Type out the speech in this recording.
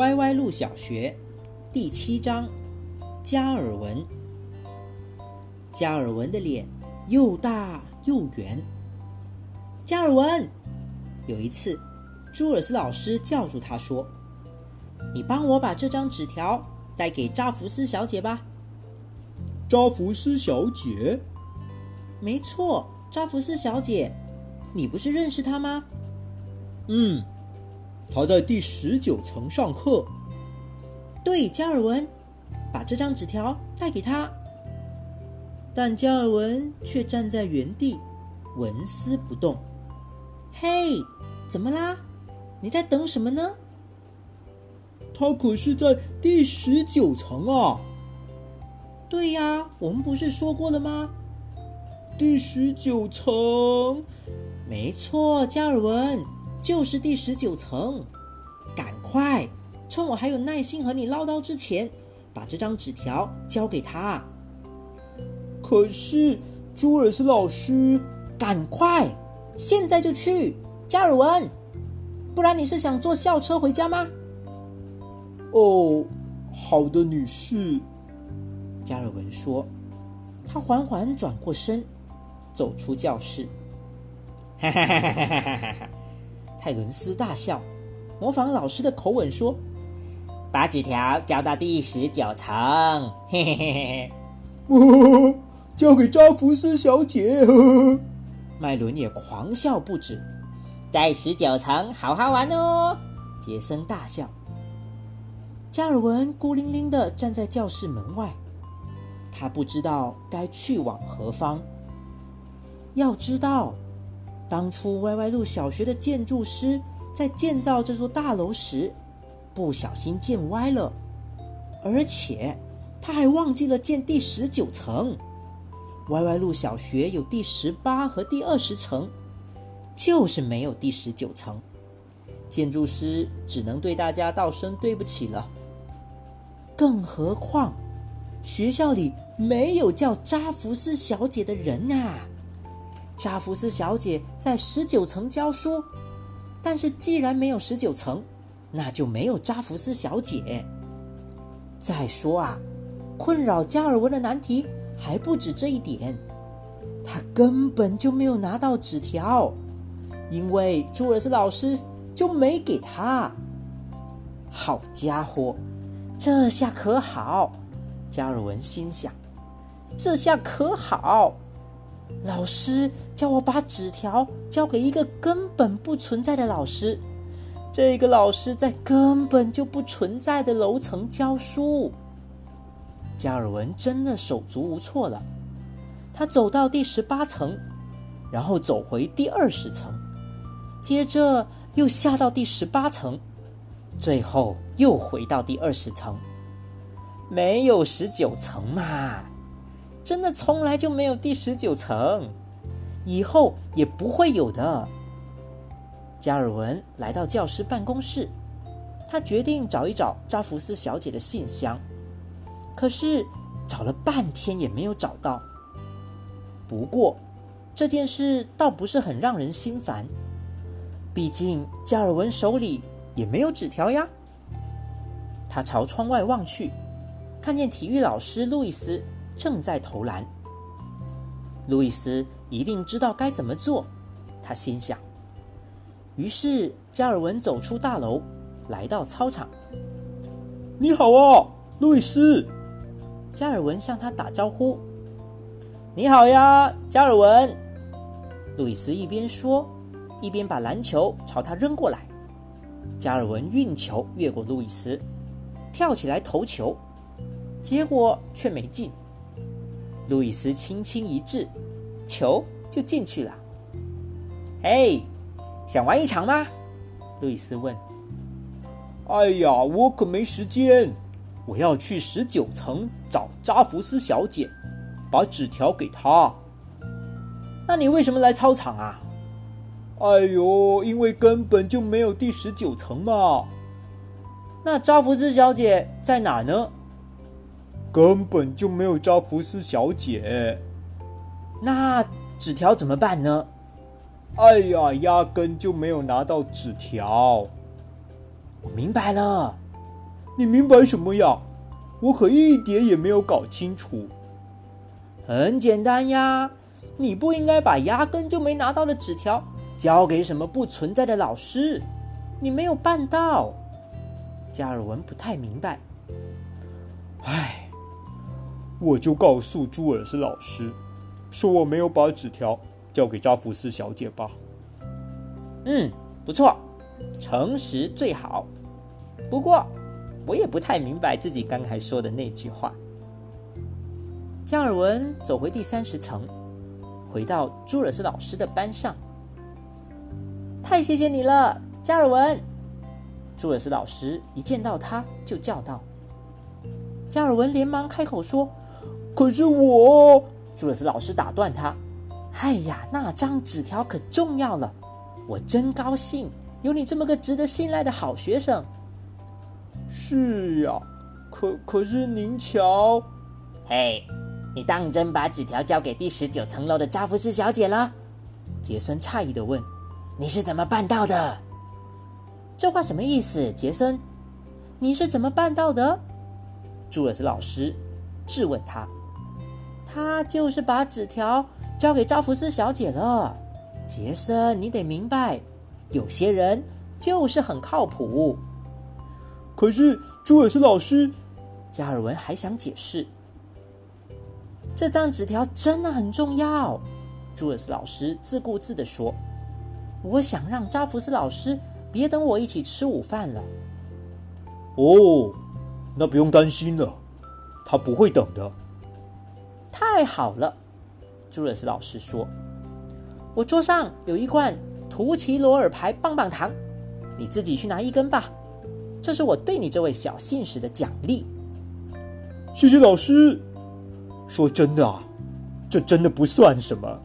歪歪路小学第七章加尔文。加尔文的脸又大又圆。加尔文，有一次，朱尔斯老师叫住他说：“你帮我把这张纸条带给扎福斯小姐吧。”扎福斯小姐，没错，扎福斯小姐，你不是认识她吗？嗯，她在第十九层上课。对，加尔文，把这张纸条带给他。但加尔文却站在原地，纹丝不动。嘿，怎么啦？你在等什么呢？他可是在第十九层啊！对呀，我们不是说过了吗？第十九层，没错，加尔文就是第十九层。赶快，趁我还有耐心和你唠叨之前，把这张纸条交给他。可是，朱尔斯老师，赶快，现在就去，加尔文，不然你是想坐校车回家吗？哦，好的，女士。加尔文说：“他缓缓转过身，走出教室。”哈哈哈哈哈哈！泰伦斯大笑，模仿老师的口吻说：“把纸条交到第十九层。”嘿嘿嘿嘿！交给扎福斯小姐。麦伦也狂笑不止，在十九层好好玩哦！杰森大笑。加尔文孤零零的站在教室门外。他不知道该去往何方。要知道，当初歪歪路小学的建筑师在建造这座大楼时，不小心建歪了，而且他还忘记了建第十九层。歪歪路小学有第十八和第二十层，就是没有第十九层。建筑师只能对大家道声对不起了。更何况。学校里没有叫扎福斯小姐的人啊！扎福斯小姐在十九层教书，但是既然没有十九层，那就没有扎福斯小姐。再说啊，困扰加尔文的难题还不止这一点，他根本就没有拿到纸条，因为朱尔斯老师就没给他。好家伙，这下可好！加尔文心想：“这下可好，老师叫我把纸条交给一个根本不存在的老师。这个老师在根本就不存在的楼层教书。”加尔文真的手足无措了。他走到第十八层，然后走回第二十层，接着又下到第十八层，最后又回到第二十层。没有十九层嘛？真的从来就没有第十九层，以后也不会有的。加尔文来到教师办公室，他决定找一找扎福斯小姐的信箱，可是找了半天也没有找到。不过这件事倒不是很让人心烦，毕竟加尔文手里也没有纸条呀。他朝窗外望去。看见体育老师路易斯正在投篮，路易斯一定知道该怎么做，他心想。于是加尔文走出大楼，来到操场。你好啊，路易斯！加尔文向他打招呼。你好呀，加尔文！路易斯一边说，一边把篮球朝他扔过来。加尔文运球越过路易斯，跳起来投球。结果却没进。路易斯轻轻一掷，球就进去了。嘿，想玩一场吗？路易斯问。哎呀，我可没时间，我要去十九层找扎福斯小姐，把纸条给她。那你为什么来操场啊？哎呦，因为根本就没有第十九层嘛。那扎福斯小姐在哪呢？根本就没有扎福斯小姐，那纸条怎么办呢？哎呀，压根就没有拿到纸条。我明白了，你明白什么呀？我可一点也没有搞清楚。很简单呀，你不应该把压根就没拿到的纸条交给什么不存在的老师，你没有办到。加尔文不太明白。唉，我就告诉朱尔斯老师，说我没有把纸条交给扎福斯小姐吧。嗯，不错，诚实最好。不过，我也不太明白自己刚才说的那句话。加尔文走回第三十层，回到朱尔斯老师的班上。太谢谢你了，加尔文！朱尔斯老师一见到他就叫道。加尔文连忙开口说：“可是我……”朱尔斯老师打断他：“哎呀，那张纸条可重要了，我真高兴有你这么个值得信赖的好学生。”是呀，可可是您瞧，嘿，你当真把纸条交给第十九层楼的扎夫斯小姐了？杰森诧异的问：“你是怎么办到的？”这话什么意思，杰森？你是怎么办到的？朱尔斯老师质问他：“他就是把纸条交给扎福斯小姐了。”杰森，你得明白，有些人就是很靠谱。可是朱尔斯老师，加尔文还想解释。这张纸条真的很重要，朱尔斯老师自顾自的说：“我想让扎福斯老师别等我一起吃午饭了。”哦。那不用担心了，他不会等的。太好了，朱尔斯老师说：“我桌上有一罐图奇罗尔牌棒棒糖，你自己去拿一根吧。这是我对你这位小信使的奖励。”谢谢老师。说真的啊，这真的不算什么。